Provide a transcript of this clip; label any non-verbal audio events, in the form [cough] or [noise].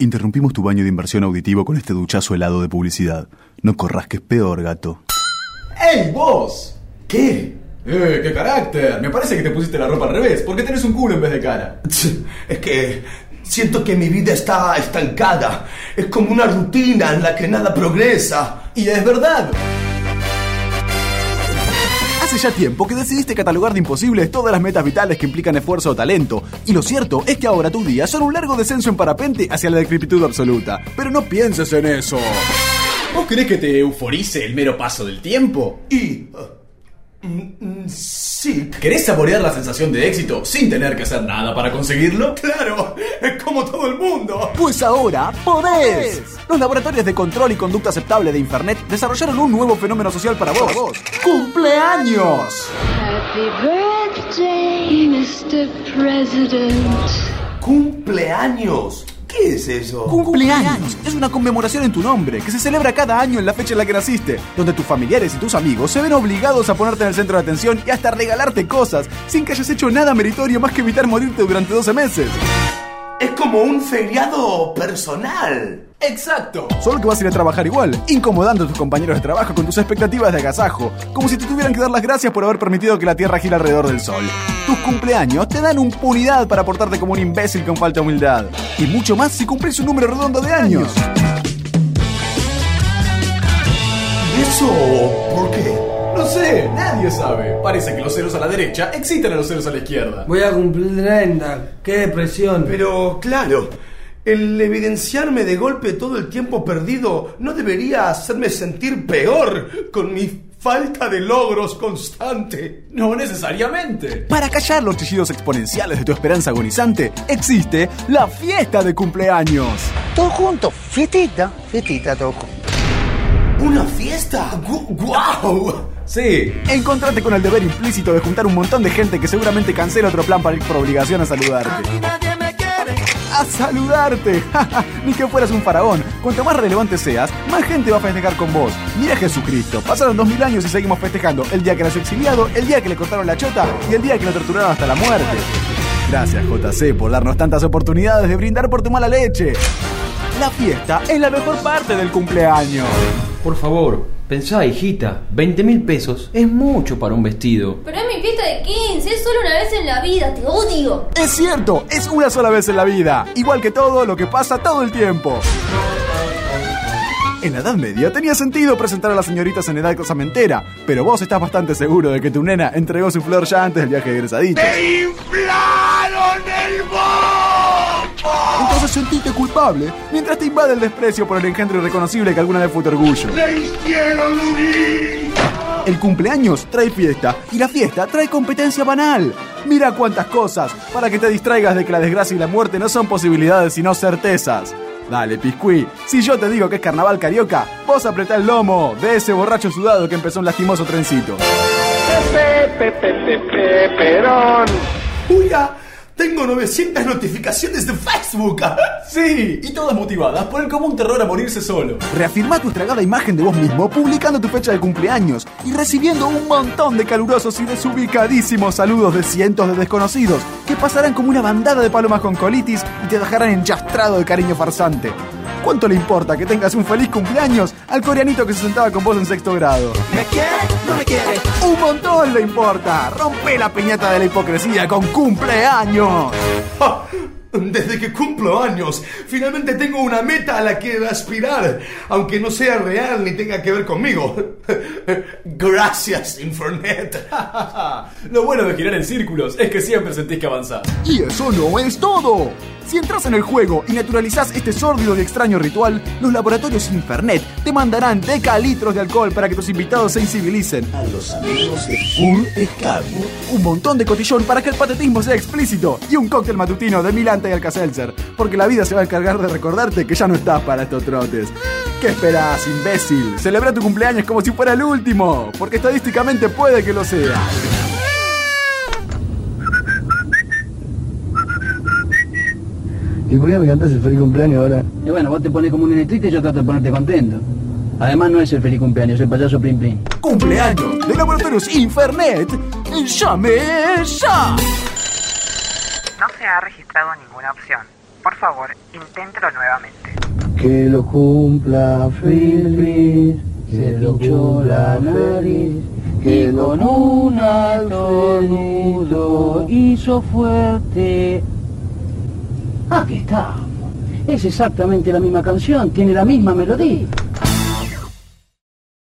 Interrumpimos tu baño de inversión auditivo con este duchazo helado de publicidad. No corras que es peor, gato. ¡Ey, vos! ¿Qué? ¡Eh, qué carácter! Me parece que te pusiste la ropa al revés. ¿Por qué tenés un culo en vez de cara? Es que siento que mi vida está estancada. Es como una rutina en la que nada progresa. Y es verdad. Hace ya tiempo que decidiste catalogar de imposibles todas las metas vitales que implican esfuerzo o talento. Y lo cierto es que ahora tus días son un largo descenso en parapente hacia la decrepitud absoluta. Pero no pienses en eso. ¿Vos crees que te euforice el mero paso del tiempo? Y... mm, mm, sí, ¿Querés saborear la sensación de éxito sin tener que hacer nada para conseguirlo? claro. Es como todo el mundo. Pues ahora podés. Los laboratorios de control y conducta aceptable de Infernet desarrollaron un nuevo fenómeno social para vos. ¡Cumpleaños! Happy birthday, Mr. President. ¿Cumpleaños? ¿Qué es eso? Cumpleaños es una conmemoración en tu nombre que se celebra cada año en la fecha en la que naciste, donde tus familiares y tus amigos se ven obligados a ponerte en el centro de atención y hasta regalarte cosas sin que hayas hecho nada meritorio más que evitar morirte durante 12 meses. Es como un feriado personal. ¡Exacto! Solo que vas a ir a trabajar igual, incomodando a tus compañeros de trabajo con tus expectativas de agasajo, como si te tuvieran que dar las gracias por haber permitido que la Tierra gira alrededor del Sol. Tus cumpleaños te dan impunidad para portarte como un imbécil con falta de humildad. Y mucho más si cumplís un número redondo de años. ¿Eso por qué? No sé, nadie sabe. Parece que los ceros a la derecha exciten a los ceros a la izquierda. Voy a cumplir 30. Qué depresión. Pero claro, el evidenciarme de golpe todo el tiempo perdido no debería hacerme sentir peor con mi falta de logros constante. No necesariamente. Para callar los chillidos exponenciales de tu esperanza agonizante, existe la fiesta de cumpleaños. Todos juntos, fiestita, fiestita, todos juntos. ¿Una fiesta? ¡Gu- ¡Guau! Sí. Encontrate con el deber implícito de juntar un montón de gente que seguramente cancela otro plan para ir por obligación a saludarte. ¡A saludarte! [laughs] Ni que fueras un faraón. Cuanto más relevante seas, más gente va a festejar con vos. Mira a Jesucristo. Pasaron dos mil años y seguimos festejando el día que nació exiliado, el día que le cortaron la chota y el día que lo torturaron hasta la muerte. Gracias, JC, por darnos tantas oportunidades de brindar por tu mala leche. La fiesta es la mejor parte del cumpleaños. Por favor, pensá, hijita, 20 mil pesos es mucho para un vestido. Pero es mi fiesta de 15, es solo una vez en la vida, te odio. Es cierto, es una sola vez en la vida, igual que todo lo que pasa todo el tiempo. En la Edad Media tenía sentido presentar a las señoritas en edad casamentera, pero vos estás bastante seguro de que tu nena entregó su flor ya antes del viaje de egresadito. ¡Inflaron! Entonces sentite culpable mientras te invade el desprecio por el engendro irreconocible que alguna vez fue tu orgullo. ¡Le hicieron huir! El cumpleaños trae fiesta y la fiesta trae competencia banal. Mira cuántas cosas para que te distraigas de que la desgracia y la muerte no son posibilidades sino certezas. Dale, Piscuí, si yo te digo que es carnaval carioca, vos apretá el lomo de ese borracho sudado que empezó un lastimoso trencito. ¡Uya! Tengo 900 notificaciones de Facebook. [laughs] Sí, y todas motivadas por el común terror a morirse solo. Reafirma tu estragada imagen de vos mismo publicando tu fecha de cumpleaños y recibiendo un montón de calurosos y desubicadísimos saludos de cientos de desconocidos que pasarán como una bandada de palomas con colitis y te dejarán enchastrado de cariño farsante. ¿Cuánto le importa que tengas un feliz cumpleaños al coreanito que se sentaba con vos en sexto grado? ¿Me quiere? ¿No me quiere? ¡Un montón le importa! ¡Rompe la piñata de la hipocresía con cumpleaños! Desde que cumplo años, finalmente tengo una meta a la que aspirar, aunque no sea real ni tenga que ver conmigo. [laughs] Gracias, Infernet. [laughs] Lo bueno de girar en círculos es que siempre sentís que avanzás. Y eso no es todo. Si entras en el juego y naturalizás este sórdido y extraño ritual, los laboratorios Infernet te mandarán decalitros de alcohol para que tus invitados se incivilicen. A los amigos de Full Escabio. Un montón de cotillón para que el patetismo sea explícito y un cóctel matutino de Milanta y Alcacelser, porque la vida se va a encargar de recordarte que ya no estás para estos trotes. ¿Qué esperás, imbécil? Celebra tu cumpleaños como si fuera el último, porque estadísticamente puede que lo sea. ¿Y por qué me cantas el feliz cumpleaños ahora? Y bueno, vos te pones como un nene triste y yo trato de ponerte contento. Además no es el feliz cumpleaños, es el payaso Plim Plim. Cumpleaños de Laboratorios Infernet. ¡Llame ya! No se ha registrado ninguna opción. Por favor, inténtelo nuevamente. Que lo cumpla feliz, se pinchó la nariz, que con un alto hizo fuerte. Aquí estamos. Es exactamente la misma canción, tiene la misma melodía.